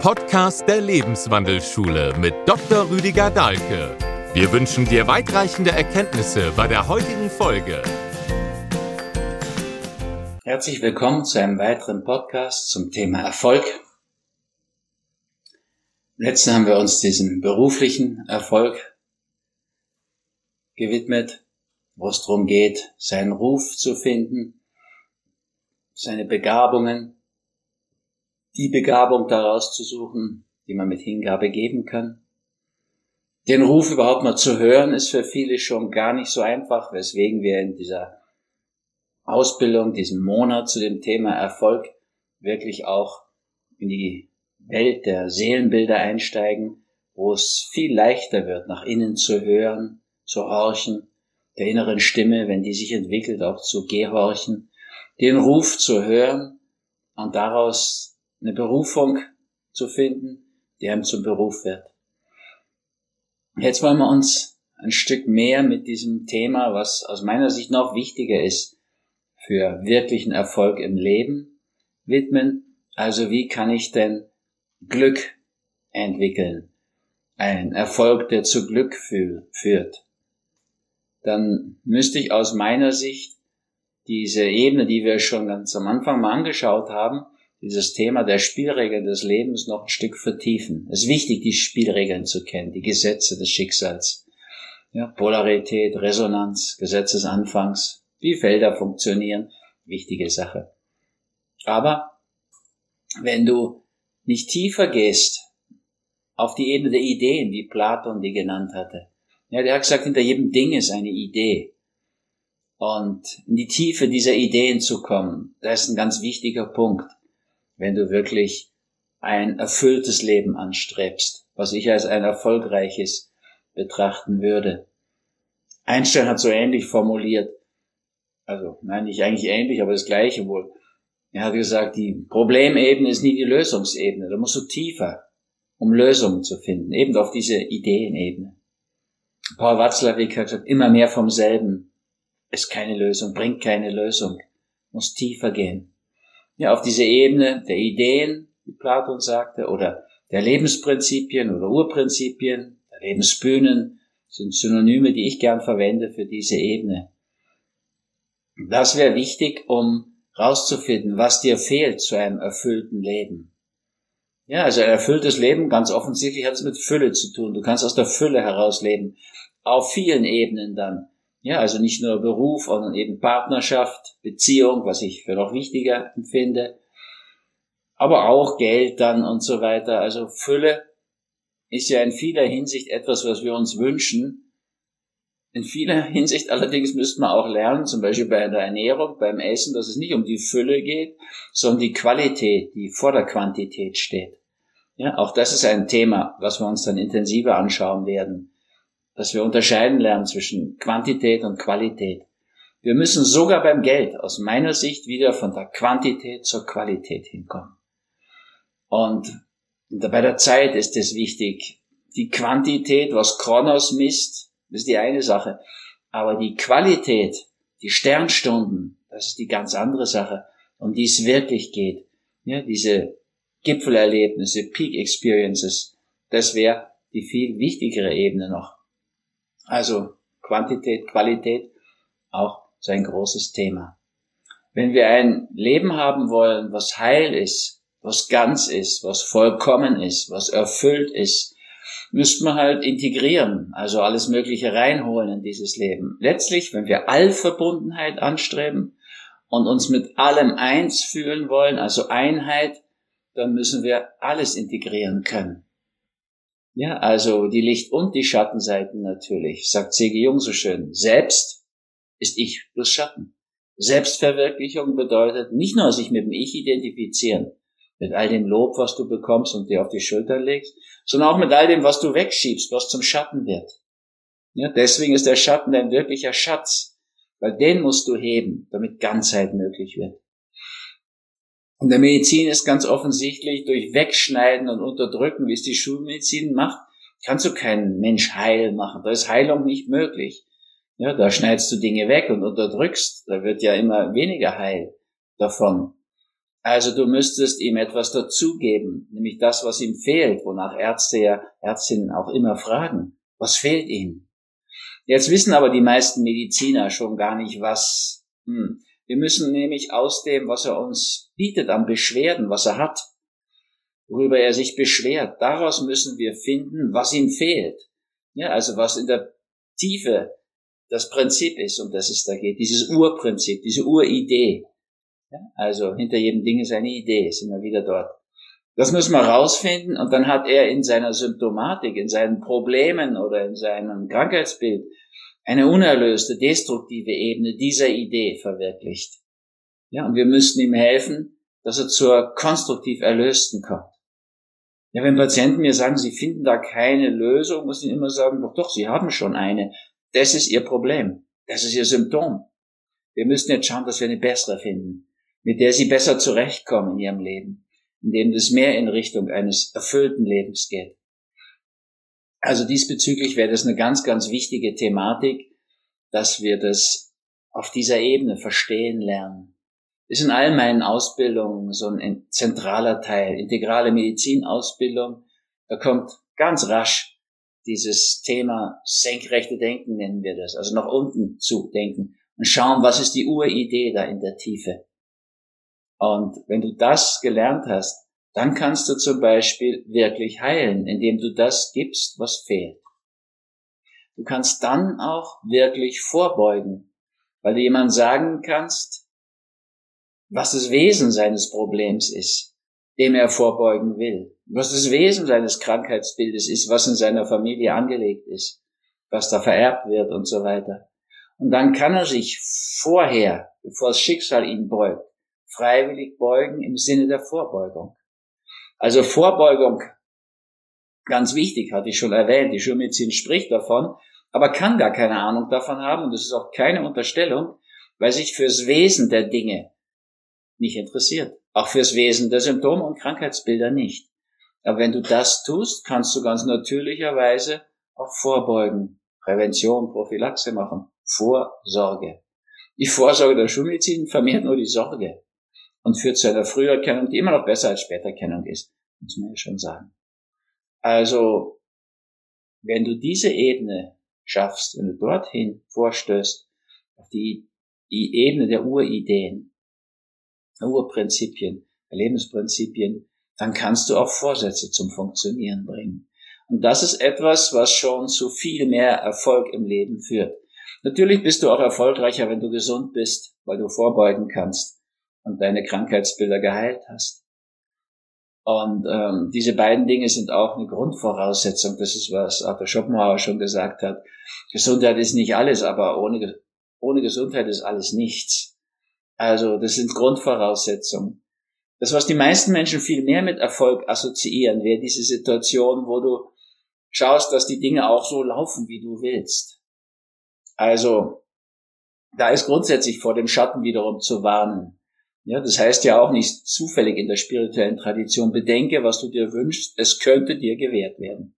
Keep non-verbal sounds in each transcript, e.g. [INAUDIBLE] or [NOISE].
Podcast der Lebenswandelschule mit Dr. Rüdiger Dahlke. Wir wünschen dir weitreichende Erkenntnisse bei der heutigen Folge. Herzlich willkommen zu einem weiteren Podcast zum Thema Erfolg. Im letzten haben wir uns diesem beruflichen Erfolg gewidmet, wo es darum geht, seinen Ruf zu finden, seine Begabungen, die Begabung daraus zu suchen, die man mit Hingabe geben kann. Den Ruf überhaupt mal zu hören, ist für viele schon gar nicht so einfach, weswegen wir in dieser Ausbildung, diesem Monat zu dem Thema Erfolg wirklich auch in die Welt der Seelenbilder einsteigen, wo es viel leichter wird, nach innen zu hören, zu horchen, der inneren Stimme, wenn die sich entwickelt, auch zu gehorchen, den Ruf zu hören und daraus eine Berufung zu finden, die einem zum Beruf wird. Jetzt wollen wir uns ein Stück mehr mit diesem Thema, was aus meiner Sicht noch wichtiger ist für wirklichen Erfolg im Leben, widmen. Also wie kann ich denn Glück entwickeln? Ein Erfolg, der zu Glück führt. Dann müsste ich aus meiner Sicht diese Ebene, die wir schon ganz am Anfang mal angeschaut haben, dieses Thema der Spielregeln des Lebens noch ein Stück vertiefen. Es ist wichtig, die Spielregeln zu kennen, die Gesetze des Schicksals. Ja, Polarität, Resonanz, Gesetz des Anfangs, wie Felder funktionieren, wichtige Sache. Aber wenn du nicht tiefer gehst auf die Ebene der Ideen, wie Platon die genannt hatte, ja, der hat gesagt, hinter jedem Ding ist eine Idee. Und in die Tiefe dieser Ideen zu kommen, das ist ein ganz wichtiger Punkt wenn du wirklich ein erfülltes Leben anstrebst, was ich als ein erfolgreiches betrachten würde. Einstein hat so ähnlich formuliert, also nein, nicht eigentlich ähnlich, aber das gleiche wohl. Er hat gesagt, die Problemebene ist nie die Lösungsebene, da musst du tiefer, um Lösungen zu finden, eben auf diese Ideenebene. Paul Watzlawick hat gesagt, immer mehr vom selben ist keine Lösung, bringt keine Lösung, muss tiefer gehen ja, auf diese Ebene der Ideen, wie Platon sagte, oder der Lebensprinzipien oder Urprinzipien, der Lebensbühnen, sind Synonyme, die ich gern verwende für diese Ebene. Das wäre wichtig, um rauszufinden, was dir fehlt zu einem erfüllten Leben. Ja, also ein erfülltes Leben, ganz offensichtlich hat es mit Fülle zu tun. Du kannst aus der Fülle heraus leben. Auf vielen Ebenen dann. Ja, also nicht nur Beruf, sondern eben Partnerschaft, Beziehung, was ich für noch wichtiger empfinde, aber auch Geld dann und so weiter. Also Fülle ist ja in vieler Hinsicht etwas, was wir uns wünschen. In vieler Hinsicht allerdings müsste man auch lernen, zum Beispiel bei der Ernährung, beim Essen, dass es nicht um die Fülle geht, sondern die Qualität, die vor der Quantität steht. Ja, auch das ist ein Thema, was wir uns dann intensiver anschauen werden dass wir unterscheiden lernen zwischen Quantität und Qualität. Wir müssen sogar beim Geld aus meiner Sicht wieder von der Quantität zur Qualität hinkommen. Und bei der Zeit ist es wichtig. Die Quantität, was Kronos misst, ist die eine Sache. Aber die Qualität, die Sternstunden, das ist die ganz andere Sache, um die es wirklich geht. Ja, diese Gipfelerlebnisse, Peak Experiences, das wäre die viel wichtigere Ebene noch. Also Quantität, Qualität, auch so ein großes Thema. Wenn wir ein Leben haben wollen, was heil ist, was ganz ist, was vollkommen ist, was erfüllt ist, müssten wir halt integrieren, also alles Mögliche reinholen in dieses Leben. Letztlich, wenn wir Allverbundenheit anstreben und uns mit allem eins fühlen wollen, also Einheit, dann müssen wir alles integrieren können. Ja, also die Licht- und die Schattenseiten natürlich, sagt C.G. Jung so schön. Selbst ist Ich plus Schatten. Selbstverwirklichung bedeutet nicht nur sich mit dem Ich identifizieren, mit all dem Lob, was du bekommst und dir auf die Schulter legst, sondern auch mit all dem, was du wegschiebst, was zum Schatten wird. Ja, deswegen ist der Schatten dein wirklicher Schatz, weil den musst du heben, damit Ganzheit möglich wird. In der Medizin ist ganz offensichtlich durch Wegschneiden und Unterdrücken, wie es die Schulmedizin macht, kannst du keinen Mensch heil machen. Da ist Heilung nicht möglich. Ja, da schneidest du Dinge weg und unterdrückst. Da wird ja immer weniger heil davon. Also du müsstest ihm etwas dazugeben, nämlich das, was ihm fehlt, wonach Ärzte ja, Ärztinnen auch immer fragen. Was fehlt ihnen? Jetzt wissen aber die meisten Mediziner schon gar nicht, was. Hm. Wir müssen nämlich aus dem, was er uns bietet an Beschwerden, was er hat, worüber er sich beschwert, daraus müssen wir finden, was ihm fehlt. Ja, also was in der Tiefe das Prinzip ist, um das es da geht, dieses Urprinzip, diese Uridee. Ja, also hinter jedem Ding ist eine Idee, sind wir wieder dort. Das müssen wir rausfinden und dann hat er in seiner Symptomatik, in seinen Problemen oder in seinem Krankheitsbild eine unerlöste, destruktive Ebene dieser Idee verwirklicht. Ja, und wir müssten ihm helfen, dass er zur konstruktiv Erlösten kommt. Ja, wenn Patienten mir sagen, sie finden da keine Lösung, muss ich immer sagen, doch, doch, sie haben schon eine. Das ist ihr Problem. Das ist ihr Symptom. Wir müssen jetzt schauen, dass wir eine bessere finden, mit der sie besser zurechtkommen in ihrem Leben, indem das mehr in Richtung eines erfüllten Lebens geht. Also diesbezüglich wäre das eine ganz, ganz wichtige Thematik, dass wir das auf dieser Ebene verstehen lernen. Ist in all meinen Ausbildungen so ein zentraler Teil, integrale Medizinausbildung. Da kommt ganz rasch dieses Thema senkrechte Denken nennen wir das, also nach unten zu denken und schauen, was ist die Uridee da in der Tiefe. Und wenn du das gelernt hast, dann kannst du zum Beispiel wirklich heilen, indem du das gibst, was fehlt. Du kannst dann auch wirklich vorbeugen, weil du jemand sagen kannst, was das Wesen seines Problems ist, dem er vorbeugen will, was das Wesen seines Krankheitsbildes ist, was in seiner Familie angelegt ist, was da vererbt wird und so weiter. Und dann kann er sich vorher, bevor das Schicksal ihn beugt, freiwillig beugen im Sinne der Vorbeugung. Also Vorbeugung, ganz wichtig, hatte ich schon erwähnt, die Schulmedizin spricht davon, aber kann gar keine Ahnung davon haben und das ist auch keine Unterstellung, weil sich fürs Wesen der Dinge nicht interessiert. Auch fürs Wesen der Symptome und Krankheitsbilder nicht. Aber wenn du das tust, kannst du ganz natürlicherweise auch vorbeugen. Prävention, Prophylaxe machen. Vorsorge. Die Vorsorge der Schulmedizin vermehrt nur die Sorge und führt zu einer Früherkennung, die immer noch besser als Späterkennung ist, muss man ja schon sagen. Also, wenn du diese Ebene schaffst, wenn du dorthin vorstößt, auf die, die Ebene der Urideen, Urprinzipien, Lebensprinzipien, dann kannst du auch Vorsätze zum Funktionieren bringen. Und das ist etwas, was schon zu viel mehr Erfolg im Leben führt. Natürlich bist du auch erfolgreicher, wenn du gesund bist, weil du vorbeugen kannst und deine Krankheitsbilder geheilt hast. Und ähm, diese beiden Dinge sind auch eine Grundvoraussetzung. Das ist, was Arthur Schopenhauer schon gesagt hat. Gesundheit ist nicht alles, aber ohne, ohne Gesundheit ist alles nichts. Also das sind Grundvoraussetzungen. Das, was die meisten Menschen viel mehr mit Erfolg assoziieren, wäre diese Situation, wo du schaust, dass die Dinge auch so laufen, wie du willst. Also, da ist grundsätzlich vor dem Schatten wiederum zu warnen. Ja, das heißt ja auch nicht zufällig in der spirituellen Tradition, bedenke, was du dir wünschst, es könnte dir gewährt werden.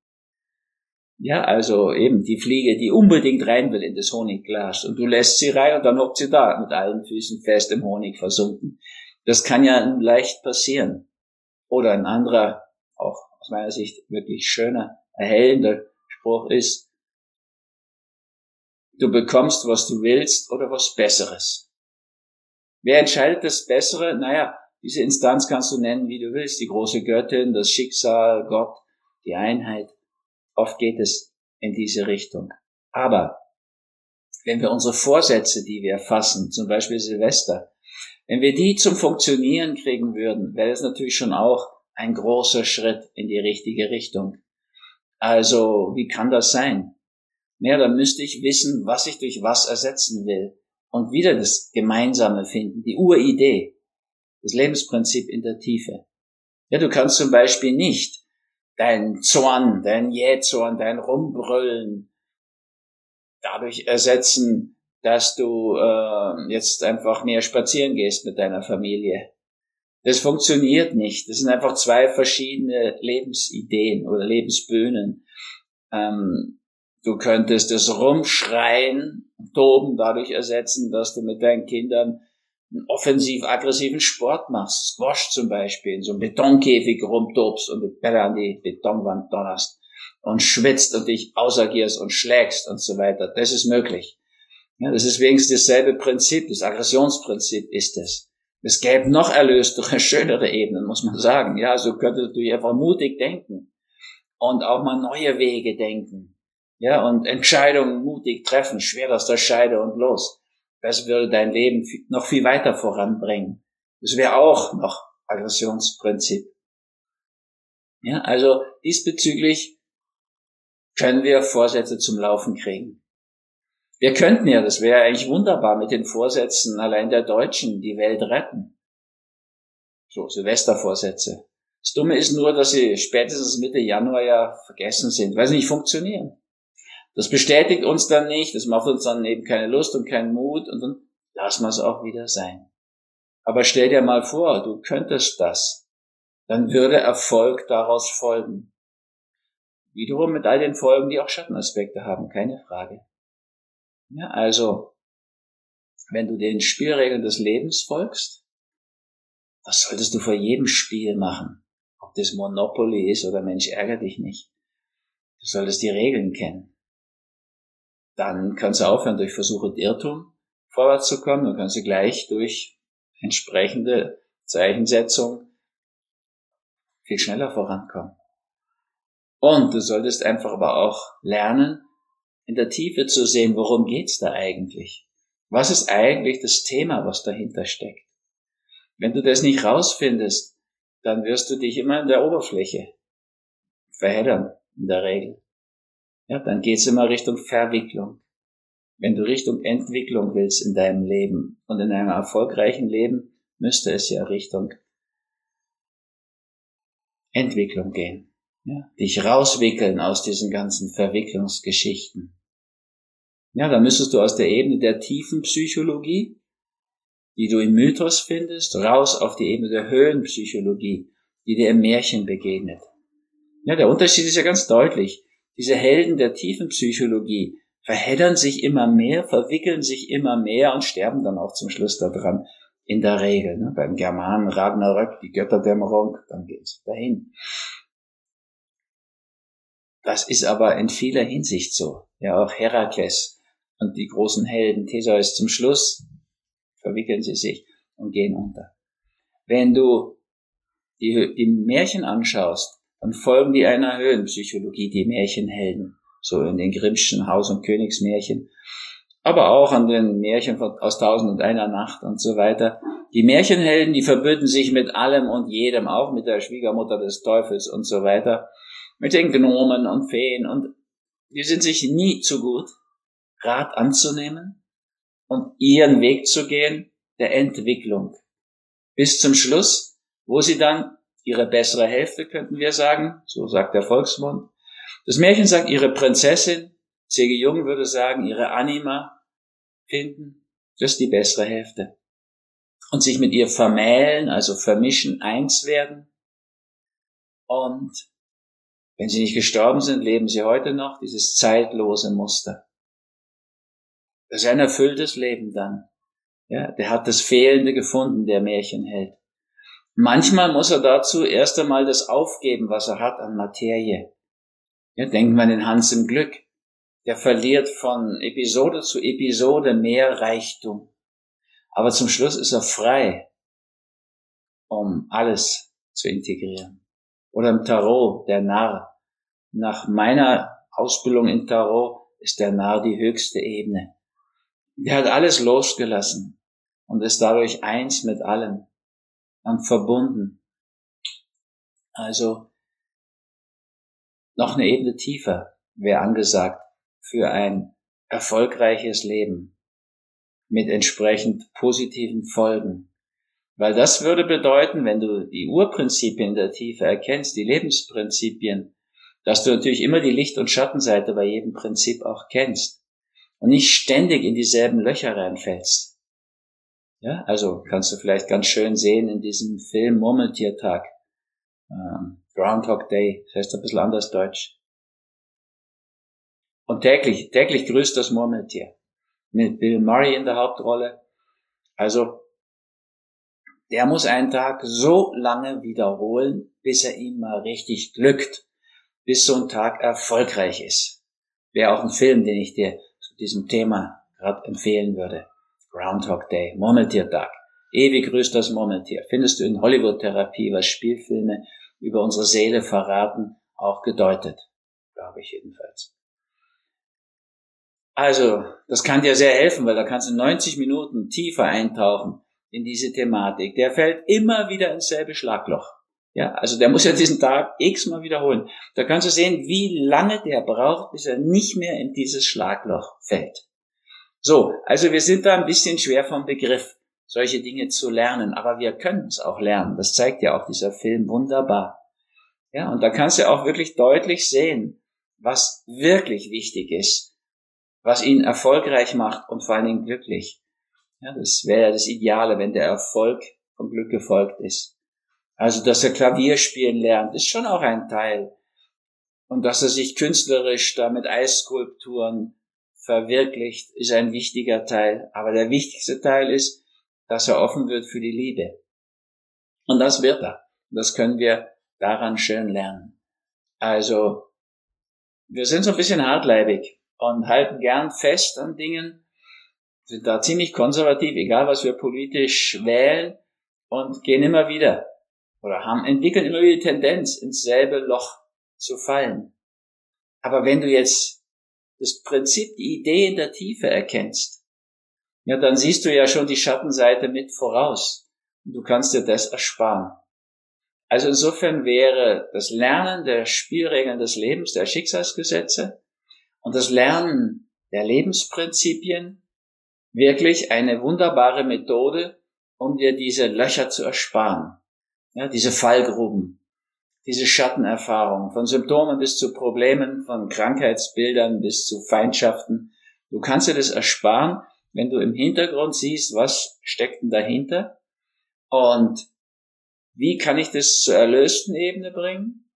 Ja, also eben die Fliege, die unbedingt rein will in das Honigglas und du lässt sie rein und dann hockt sie da mit allen Füßen fest im Honig versunken. Das kann ja leicht passieren. Oder ein anderer, auch aus meiner Sicht wirklich schöner, erhellender Spruch ist, du bekommst, was du willst oder was Besseres. Wer entscheidet das Bessere? Naja, diese Instanz kannst du nennen, wie du willst, die große Göttin, das Schicksal, Gott, die Einheit. Oft geht es in diese Richtung. Aber wenn wir unsere Vorsätze, die wir fassen, zum Beispiel Silvester, wenn wir die zum Funktionieren kriegen würden, wäre das natürlich schon auch ein großer Schritt in die richtige Richtung. Also, wie kann das sein? Naja, dann müsste ich wissen, was ich durch was ersetzen will und wieder das Gemeinsame finden, die Uridee, das Lebensprinzip in der Tiefe. Ja, du kannst zum Beispiel nicht dein Zorn, dein Jähzorn, dein Rumbrüllen dadurch ersetzen, dass du äh, jetzt einfach mehr spazieren gehst mit deiner Familie. Das funktioniert nicht. Das sind einfach zwei verschiedene Lebensideen oder Lebensböhnen. Ähm, du könntest das Rumschreien, Toben dadurch ersetzen, dass du mit deinen Kindern einen offensiv-aggressiven Sport machst, Squash zum Beispiel, in so einem Betonkäfig rumtobst und die Bälle an die Betonwand donnerst und schwitzt und dich ausagierst und schlägst und so weiter. Das ist möglich. Ja, das ist wenigstens dasselbe Prinzip, das Aggressionsprinzip ist es. Es gäbe noch erlöstere, [LAUGHS] schönere Ebenen, muss man sagen. Ja, so könntest du einfach mutig denken und auch mal neue Wege denken. Ja, und Entscheidungen mutig treffen, schwer aus der Scheide und los. Das würde dein Leben noch viel weiter voranbringen. Das wäre auch noch Aggressionsprinzip. Ja, also diesbezüglich können wir Vorsätze zum Laufen kriegen. Wir könnten ja, das wäre eigentlich wunderbar, mit den Vorsätzen allein der Deutschen die Welt retten. So, Silvestervorsätze. Das Dumme ist nur, dass sie spätestens Mitte Januar ja vergessen sind, weil sie nicht funktionieren. Das bestätigt uns dann nicht, das macht uns dann eben keine Lust und keinen Mut und dann lassen wir es auch wieder sein. Aber stell dir mal vor, du könntest das. Dann würde Erfolg daraus folgen. Wiederum mit all den Folgen, die auch Schattenaspekte haben, keine Frage. Ja, also, wenn du den Spielregeln des Lebens folgst, was solltest du vor jedem Spiel machen? Ob das Monopoly ist oder Mensch, ärger dich nicht. Du solltest die Regeln kennen. Dann kannst du aufhören, durch Versuche und Irrtum vorwärts zu kommen. Dann kannst du gleich durch entsprechende Zeichensetzung viel schneller vorankommen. Und du solltest einfach aber auch lernen, in der Tiefe zu sehen, worum geht's da eigentlich? Was ist eigentlich das Thema, was dahinter steckt? Wenn du das nicht rausfindest, dann wirst du dich immer in der Oberfläche verheddern, in der Regel. Ja, dann geht's immer Richtung Verwicklung. Wenn du Richtung Entwicklung willst in deinem Leben und in einem erfolgreichen Leben, müsste es ja Richtung Entwicklung gehen. Ja, dich rauswickeln aus diesen ganzen Verwicklungsgeschichten. Ja, da müsstest du aus der Ebene der tiefen Psychologie, die du im Mythos findest, raus auf die Ebene der Höhenpsychologie, die dir im Märchen begegnet. Ja, der Unterschied ist ja ganz deutlich. Diese Helden der tiefen Psychologie verheddern sich immer mehr, verwickeln sich immer mehr und sterben dann auch zum Schluss daran. In der Regel, ne? beim Germanen Ragnarök, die Götterdämmerung, dann geht's dahin. Das ist aber in vieler Hinsicht so. Ja, auch Herakles und die großen Helden Theseus zum Schluss verwickeln sie sich und gehen unter. Wenn du die, die Märchen anschaust, dann folgen die einer Höhenpsychologie, die Märchenhelden, so in den Grimmschen Haus- und Königsmärchen, aber auch an den Märchen aus Tausend und einer Nacht und so weiter. Die Märchenhelden, die verbünden sich mit allem und jedem, auch mit der Schwiegermutter des Teufels und so weiter mit den Gnomen und Feen und die sind sich nie zu gut, Rat anzunehmen und ihren Weg zu gehen der Entwicklung. Bis zum Schluss, wo sie dann ihre bessere Hälfte, könnten wir sagen, so sagt der Volksmund. Das Märchen sagt, ihre Prinzessin, C.G. Jung würde sagen, ihre Anima finden, das ist die bessere Hälfte. Und sich mit ihr vermählen, also vermischen, eins werden und wenn sie nicht gestorben sind, leben sie heute noch, dieses zeitlose Muster. Das ist ein erfülltes Leben dann. Ja, der hat das Fehlende gefunden, der Märchenheld. Manchmal muss er dazu erst einmal das aufgeben, was er hat an Materie. Ja, denkt man den Hans im Glück. Der verliert von Episode zu Episode mehr Reichtum. Aber zum Schluss ist er frei, um alles zu integrieren oder im Tarot, der Narr. Nach meiner Ausbildung in Tarot ist der Narr die höchste Ebene. Der hat alles losgelassen und ist dadurch eins mit allem und verbunden. Also noch eine Ebene tiefer wäre angesagt für ein erfolgreiches Leben mit entsprechend positiven Folgen. Weil das würde bedeuten, wenn du die Urprinzipien der Tiefe erkennst, die Lebensprinzipien, dass du natürlich immer die Licht- und Schattenseite bei jedem Prinzip auch kennst und nicht ständig in dieselben Löcher reinfällst. Ja, also kannst du vielleicht ganz schön sehen in diesem Film Murmeltiertag, ähm, Groundhog Day, das heißt ein bisschen anders Deutsch. Und täglich, täglich grüßt das Murmeltier mit Bill Murray in der Hauptrolle. Also der muss einen Tag so lange wiederholen, bis er ihm mal richtig glückt, bis so ein Tag erfolgreich ist. Wäre auch ein Film, den ich dir zu diesem Thema gerade empfehlen würde. Groundhog Day, Murmeltiertag. Ewig grüßt das Murmeltier. Findest du in Hollywood-Therapie, was Spielfilme über unsere Seele verraten, auch gedeutet. Glaube ich jedenfalls. Also, das kann dir sehr helfen, weil da kannst du 90 Minuten tiefer eintauchen in diese Thematik. Der fällt immer wieder ins selbe Schlagloch. Ja, also der muss ja diesen Tag x-mal wiederholen. Da kannst du sehen, wie lange der braucht, bis er nicht mehr in dieses Schlagloch fällt. So, also wir sind da ein bisschen schwer vom Begriff, solche Dinge zu lernen, aber wir können es auch lernen. Das zeigt ja auch dieser Film wunderbar. Ja, und da kannst du auch wirklich deutlich sehen, was wirklich wichtig ist, was ihn erfolgreich macht und vor allen Dingen glücklich. Ja, das wäre ja das Ideale, wenn der Erfolg vom Glück gefolgt ist. Also, dass er Klavier spielen lernt, ist schon auch ein Teil. Und dass er sich künstlerisch da mit Eisskulpturen verwirklicht, ist ein wichtiger Teil. Aber der wichtigste Teil ist, dass er offen wird für die Liebe. Und das wird er. Das können wir daran schön lernen. Also, wir sind so ein bisschen hartleibig und halten gern fest an Dingen, sind da ziemlich konservativ, egal was wir politisch wählen und gehen immer wieder oder haben, entwickeln immer wieder die Tendenz, ins selbe Loch zu fallen. Aber wenn du jetzt das Prinzip, die Idee in der Tiefe erkennst, ja, dann siehst du ja schon die Schattenseite mit voraus. Und du kannst dir das ersparen. Also insofern wäre das Lernen der Spielregeln des Lebens, der Schicksalsgesetze und das Lernen der Lebensprinzipien wirklich eine wunderbare Methode, um dir diese Löcher zu ersparen. Ja, diese Fallgruben, diese Schattenerfahrung, von Symptomen bis zu Problemen, von Krankheitsbildern bis zu Feindschaften. Du kannst dir das ersparen, wenn du im Hintergrund siehst, was steckt denn dahinter und wie kann ich das zur erlösten Ebene bringen,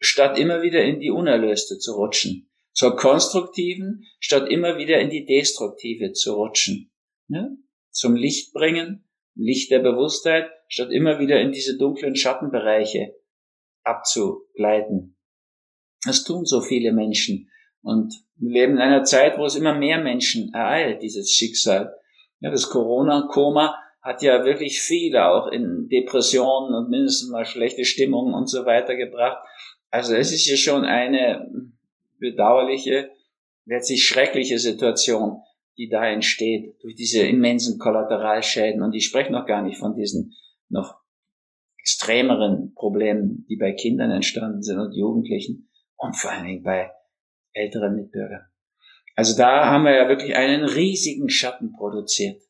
statt immer wieder in die unerlöste zu rutschen. Zur konstruktiven, statt immer wieder in die destruktive zu rutschen. Ja? Zum Licht bringen, Licht der Bewusstheit, statt immer wieder in diese dunklen Schattenbereiche abzugleiten. Das tun so viele Menschen. Und wir leben in einer Zeit, wo es immer mehr Menschen ereilt, dieses Schicksal. Ja, das Corona-Koma hat ja wirklich viele auch in Depressionen und mindestens mal schlechte Stimmungen und so weiter gebracht. Also es ist ja schon eine bedauerliche, letztlich schreckliche Situation, die da entsteht durch diese immensen Kollateralschäden. Und ich spreche noch gar nicht von diesen noch extremeren Problemen, die bei Kindern entstanden sind und Jugendlichen und vor allen Dingen bei älteren Mitbürgern. Also da haben wir ja wirklich einen riesigen Schatten produziert.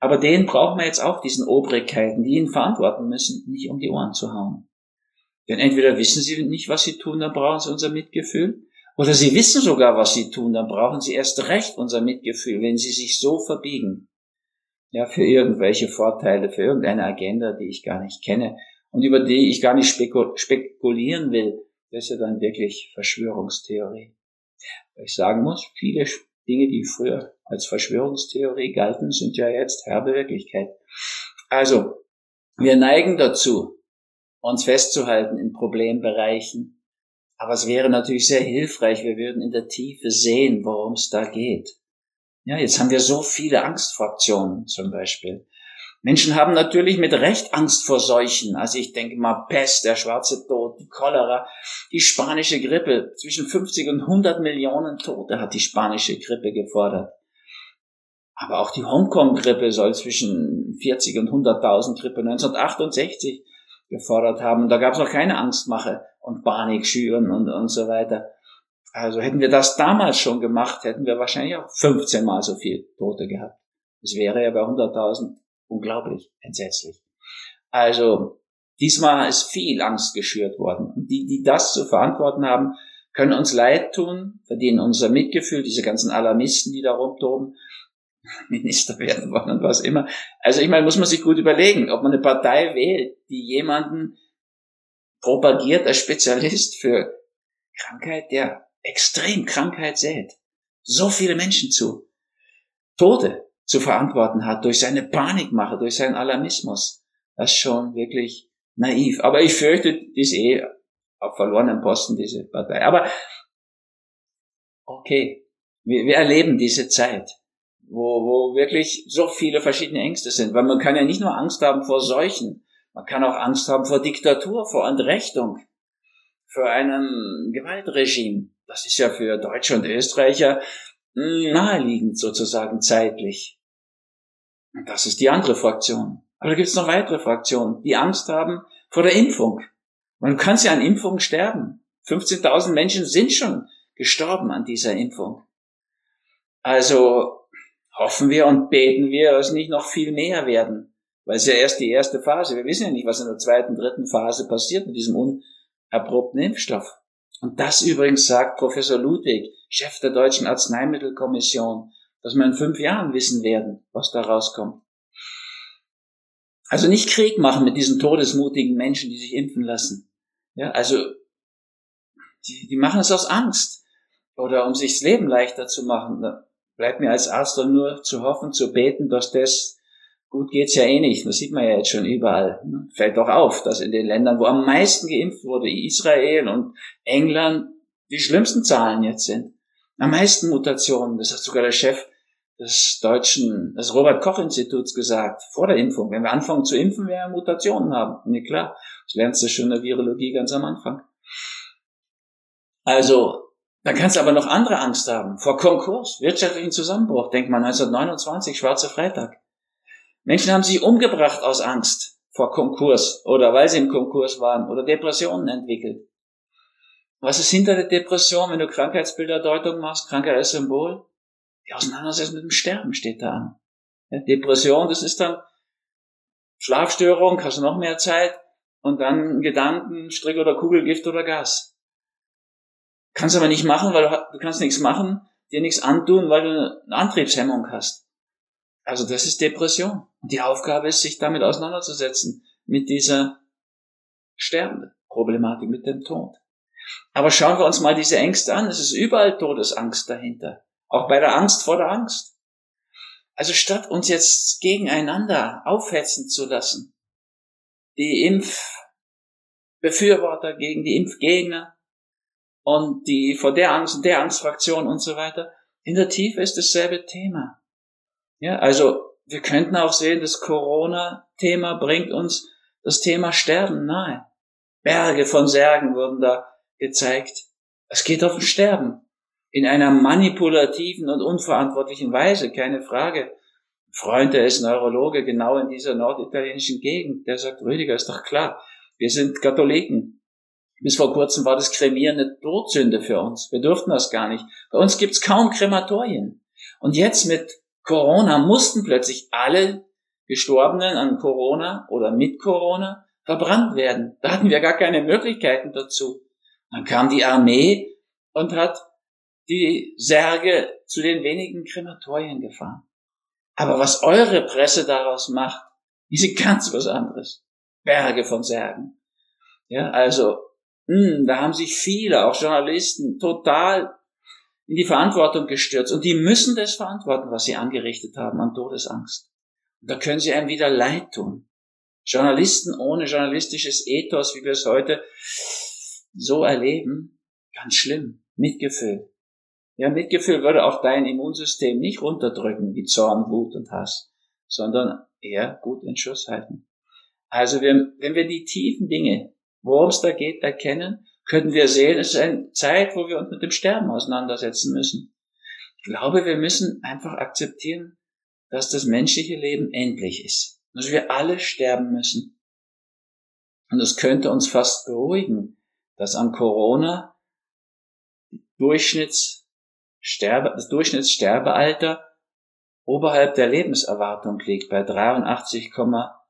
Aber den brauchen wir jetzt auch, diesen Obrigkeiten, die ihn verantworten müssen, nicht um die Ohren zu hauen. Denn entweder wissen sie nicht, was sie tun, dann brauchen sie unser Mitgefühl, oder sie wissen sogar, was sie tun, dann brauchen sie erst recht unser Mitgefühl, wenn sie sich so verbiegen ja, für irgendwelche Vorteile, für irgendeine Agenda, die ich gar nicht kenne und über die ich gar nicht spekulieren will. Das ist ja dann wirklich Verschwörungstheorie. Weil ich sagen muss, viele Dinge, die früher als Verschwörungstheorie galten, sind ja jetzt herbe Wirklichkeit. Also, wir neigen dazu, uns festzuhalten in Problembereichen. Aber es wäre natürlich sehr hilfreich, wir würden in der Tiefe sehen, worum es da geht. Ja, jetzt haben wir so viele Angstfraktionen zum Beispiel. Menschen haben natürlich mit Recht Angst vor Seuchen. Also ich denke mal Pest, der schwarze Tod, die Cholera, die spanische Grippe. Zwischen 50 und 100 Millionen Tote hat die spanische Grippe gefordert. Aber auch die Hongkong-Grippe soll zwischen 40 und 100.000 Grippe 1968 gefordert haben. Da gab es noch keine Angstmache und Panik schüren und, und so weiter. Also hätten wir das damals schon gemacht, hätten wir wahrscheinlich auch 15 mal so viel Tote gehabt. Das wäre ja bei 100.000 unglaublich entsetzlich. Also diesmal ist viel Angst geschürt worden. Und die, die das zu verantworten haben, können uns leid tun, verdienen unser Mitgefühl, diese ganzen Alarmisten, die da rumtoben, [LAUGHS] Minister werden wollen und was immer. Also ich meine, muss man sich gut überlegen, ob man eine Partei wählt, die jemanden propagiert als Spezialist für Krankheit, der extrem Krankheit sät, so viele Menschen zu Tode zu verantworten hat durch seine Panikmache, durch seinen Alarmismus. Das ist schon wirklich naiv. Aber ich fürchte, die ist eh auf verlorenen Posten, diese Partei. Aber okay, wir, wir erleben diese Zeit, wo, wo wirklich so viele verschiedene Ängste sind. Weil man kann ja nicht nur Angst haben vor Seuchen, man kann auch Angst haben vor Diktatur, vor Entrechtung, vor einem Gewaltregime. Das ist ja für Deutsche und Österreicher hm, naheliegend sozusagen zeitlich. Und das ist die andere Fraktion. Aber da gibt es noch weitere Fraktionen, die Angst haben vor der Impfung. Man kann ja an Impfungen sterben. 15.000 Menschen sind schon gestorben an dieser Impfung. Also hoffen wir und beten wir, dass nicht noch viel mehr werden. Weil es ja erst die erste Phase. Wir wissen ja nicht, was in der zweiten, dritten Phase passiert mit diesem unerprobten Impfstoff. Und das übrigens sagt Professor Ludwig, Chef der Deutschen Arzneimittelkommission, dass wir in fünf Jahren wissen werden, was da rauskommt. Also nicht Krieg machen mit diesen todesmutigen Menschen, die sich impfen lassen. Ja, also die, die machen es aus Angst oder um sich das Leben leichter zu machen. Da bleibt mir als Arzt dann nur zu hoffen, zu beten, dass das gut geht's ja eh nicht. Das sieht man ja jetzt schon überall. Fällt doch auf, dass in den Ländern, wo am meisten geimpft wurde, Israel und England, die schlimmsten Zahlen jetzt sind. Am meisten Mutationen. Das hat sogar der Chef des deutschen, des Robert-Koch-Instituts gesagt, vor der Impfung. Wenn wir anfangen zu impfen, werden wir Mutationen haben. Nee, klar. Das lernst du schon in der Virologie ganz am Anfang. Also, dann kannst du aber noch andere Angst haben. Vor Konkurs, wirtschaftlichen Zusammenbruch. Denk mal 1929, Schwarze Freitag. Menschen haben sich umgebracht aus Angst vor Konkurs oder weil sie im Konkurs waren oder Depressionen entwickelt. Was ist hinter der Depression, wenn du Krankheitsbilderdeutung machst, Krankheit als Symbol? Die Auseinandersetzung mit dem Sterben steht da an. Depression, das ist dann Schlafstörung, hast du noch mehr Zeit und dann Gedanken, Strick oder Kugelgift oder Gas. Kannst aber nicht machen, weil du, du kannst nichts machen, dir nichts antun, weil du eine Antriebshemmung hast. Also das ist Depression. Die Aufgabe ist, sich damit auseinanderzusetzen, mit dieser Sterben-Problematik, mit dem Tod. Aber schauen wir uns mal diese Ängste an. Es ist überall Todesangst dahinter. Auch bei der Angst vor der Angst. Also statt uns jetzt gegeneinander aufhetzen zu lassen, die Impfbefürworter gegen die Impfgegner und die vor der Angst und der Angstfraktion und so weiter, in der Tiefe ist dasselbe Thema. Ja, also wir könnten auch sehen, das Corona-Thema bringt uns das Thema Sterben nahe. Berge von Särgen wurden da gezeigt. Es geht auf Sterben in einer manipulativen und unverantwortlichen Weise, keine Frage. Ein Freund, der ist Neurologe, genau in dieser norditalienischen Gegend, der sagt, Rüdiger, ist doch klar, wir sind Katholiken. Bis vor kurzem war das Kremieren eine Todsünde für uns. Wir durften das gar nicht. Bei uns gibt's kaum Krematorien. Und jetzt mit Corona mussten plötzlich alle Gestorbenen an Corona oder mit Corona verbrannt werden. Da hatten wir gar keine Möglichkeiten dazu. Dann kam die Armee und hat die Särge zu den wenigen Krematorien gefahren. Aber was eure Presse daraus macht, ist ganz was anderes. Berge von Särgen. Ja, also, mh, hm, da haben sich viele, auch Journalisten, total in die Verantwortung gestürzt. Und die müssen das verantworten, was sie angerichtet haben an Todesangst. Und da können sie einem wieder leid tun. Journalisten ohne journalistisches Ethos, wie wir es heute so erleben, ganz schlimm. Mitgefühl. Ja, Mitgefühl würde auch dein Immunsystem nicht runterdrücken wie Zorn, Wut und Hass, sondern eher gut in Schuss halten. Also wenn, wenn wir die tiefen Dinge, worum es da geht, erkennen, können wir sehen, es ist eine Zeit, wo wir uns mit dem Sterben auseinandersetzen müssen. Ich glaube, wir müssen einfach akzeptieren, dass das menschliche Leben endlich ist. Dass wir alle sterben müssen. Und es könnte uns fast beruhigen, dass an Corona Durchschnitts Sterbe, das Durchschnittssterbealter oberhalb der Lebenserwartung liegt, bei 83,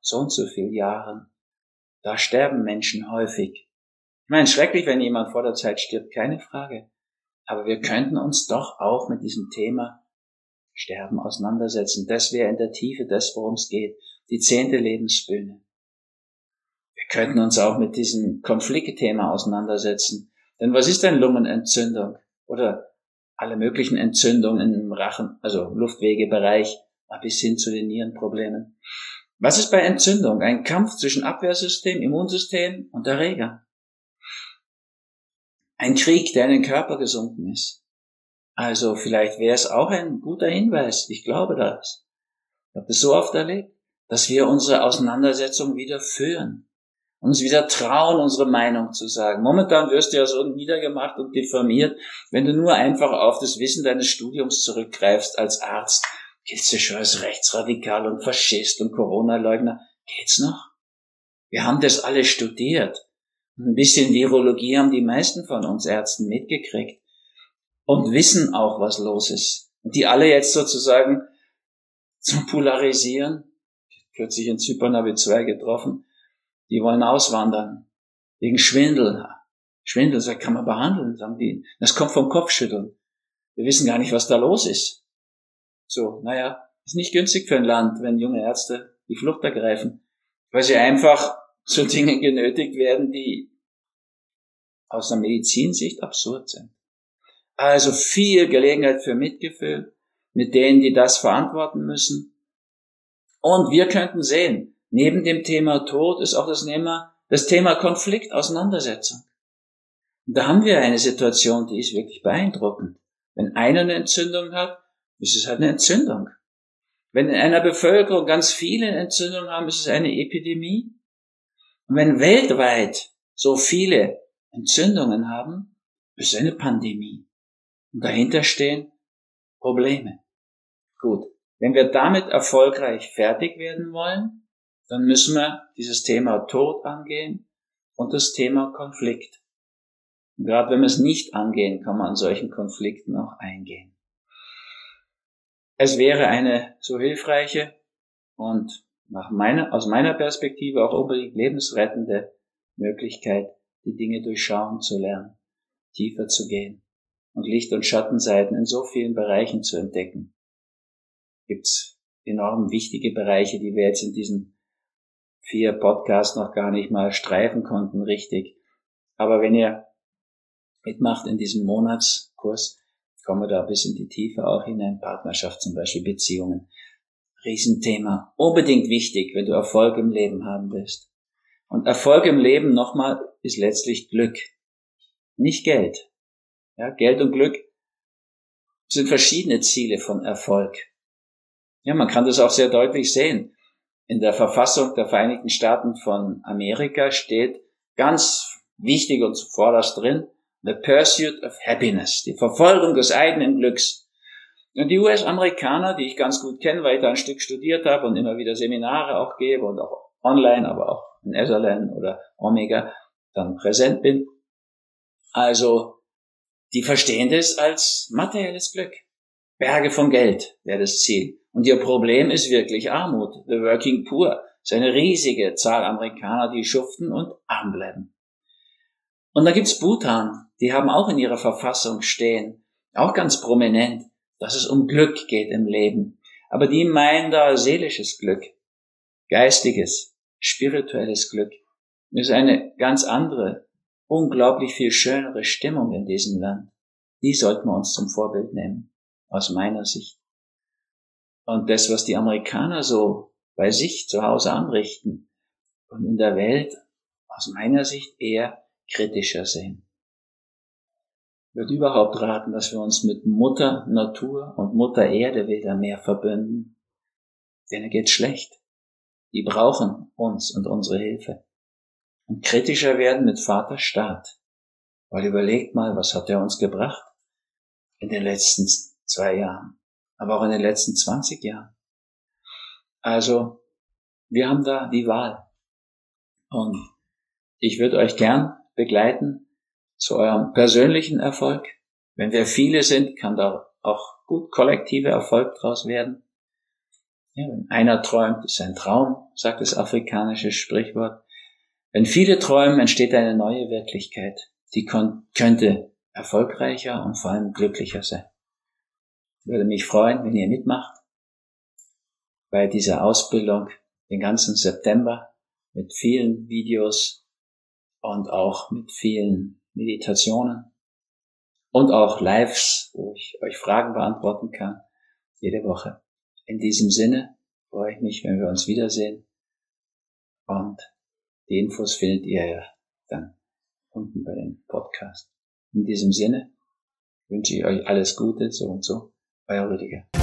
so und so viel Jahren. Da sterben Menschen häufig. Meine, schrecklich, wenn jemand vor der Zeit stirbt, keine Frage. Aber wir könnten uns doch auch mit diesem Thema Sterben auseinandersetzen. Das wäre in der Tiefe das, worum es geht. Die zehnte Lebensbühne. Wir könnten uns auch mit diesem Konfliktthema auseinandersetzen. Denn was ist denn Lungenentzündung? Oder alle möglichen Entzündungen im Rachen, also Luftwegebereich, bis hin zu den Nierenproblemen. Was ist bei Entzündung? Ein Kampf zwischen Abwehrsystem, Immunsystem und Erreger. Ein Krieg, der in den Körper gesunken ist. Also vielleicht wäre es auch ein guter Hinweis. Ich glaube das. Ich habe das so oft erlebt, dass wir unsere Auseinandersetzung wieder führen. Uns wieder trauen, unsere Meinung zu sagen. Momentan wirst du ja so niedergemacht und diffamiert, wenn du nur einfach auf das Wissen deines Studiums zurückgreifst als Arzt Giltst du schon als Rechtsradikal und Faschist und Corona-Leugner? Geht's noch? Wir haben das alle studiert. Ein bisschen Virologie haben die meisten von uns Ärzten mitgekriegt und wissen auch, was los ist. Und die alle jetzt sozusagen zum Polarisieren, kürzlich in Zypern habe ich zwei getroffen, die wollen auswandern. Wegen Schwindel. Schwindel, das kann man behandeln, sagen die. Das kommt vom Kopfschütteln. Wir wissen gar nicht, was da los ist. So, naja, ist nicht günstig für ein Land, wenn junge Ärzte die Flucht ergreifen, weil sie einfach zu Dingen genötigt werden, die aus der Medizinsicht absurd sind. Also viel Gelegenheit für Mitgefühl mit denen, die das verantworten müssen. Und wir könnten sehen, neben dem Thema Tod ist auch das Thema, das Thema Konflikt, Auseinandersetzung. Und da haben wir eine Situation, die ist wirklich beeindruckend. Wenn einer eine Entzündung hat, ist es halt eine Entzündung. Wenn in einer Bevölkerung ganz viele Entzündungen haben, ist es eine Epidemie. Und wenn weltweit so viele Entzündungen haben, ist eine Pandemie. Und dahinter stehen Probleme. Gut. Wenn wir damit erfolgreich fertig werden wollen, dann müssen wir dieses Thema Tod angehen und das Thema Konflikt. Und gerade wenn wir es nicht angehen, kann man an solchen Konflikten auch eingehen. Es wäre eine so hilfreiche und nach meiner, aus meiner Perspektive auch unbedingt lebensrettende Möglichkeit, die Dinge durchschauen zu lernen, tiefer zu gehen und Licht- und Schattenseiten in so vielen Bereichen zu entdecken. Gibt's enorm wichtige Bereiche, die wir jetzt in diesen vier Podcasts noch gar nicht mal streifen konnten, richtig. Aber wenn ihr mitmacht in diesem Monatskurs, kommen wir da bis in die Tiefe auch hinein. Partnerschaft zum Beispiel, Beziehungen. Riesenthema. Unbedingt wichtig, wenn du Erfolg im Leben haben willst. Und Erfolg im Leben nochmal ist letztlich Glück. Nicht Geld. Ja, Geld und Glück sind verschiedene Ziele von Erfolg. Ja, man kann das auch sehr deutlich sehen. In der Verfassung der Vereinigten Staaten von Amerika steht ganz wichtig und zuvorderst drin, The Pursuit of Happiness, die Verfolgung des eigenen Glücks. Und die US-Amerikaner, die ich ganz gut kenne, weil ich da ein Stück studiert habe und immer wieder Seminare auch gebe und auch online, aber auch in Esalen oder Omega dann präsent bin. Also, die verstehen das als materielles Glück. Berge von Geld wäre das Ziel. Und ihr Problem ist wirklich Armut. The Working Poor. Das ist eine riesige Zahl Amerikaner, die schuften und arm bleiben. Und da gibt's Bhutan, die haben auch in ihrer Verfassung stehen, auch ganz prominent, dass es um Glück geht im Leben. Aber die meinen da seelisches Glück, geistiges, spirituelles Glück. Das ist eine ganz andere, unglaublich viel schönere Stimmung in diesem Land. Die sollten wir uns zum Vorbild nehmen, aus meiner Sicht. Und das, was die Amerikaner so bei sich zu Hause anrichten und in der Welt, aus meiner Sicht eher kritischer sehen. Würde überhaupt raten, dass wir uns mit Mutter Natur und Mutter Erde wieder mehr verbünden. Denen geht's schlecht. Die brauchen uns und unsere Hilfe. Und kritischer werden mit Vater Staat. Weil überlegt mal, was hat er uns gebracht in den letzten zwei Jahren, aber auch in den letzten 20 Jahren. Also, wir haben da die Wahl. Und ich würde euch gern begleiten zu eurem persönlichen Erfolg. Wenn wir viele sind, kann da auch gut kollektive Erfolg draus werden. Ja, wenn einer träumt, ist ein Traum, sagt das afrikanische Sprichwort. Wenn viele träumen, entsteht eine neue Wirklichkeit, die könnte erfolgreicher und vor allem glücklicher sein. Ich würde mich freuen, wenn ihr mitmacht bei dieser Ausbildung den ganzen September mit vielen Videos und auch mit vielen Meditationen und auch Lives, wo ich euch Fragen beantworten kann, jede Woche. In diesem Sinne freue ich mich, wenn wir uns wiedersehen. Und die Infos findet ihr ja dann unten bei dem Podcast. In diesem Sinne wünsche ich euch alles Gute, so und so. Euer Rüdiger.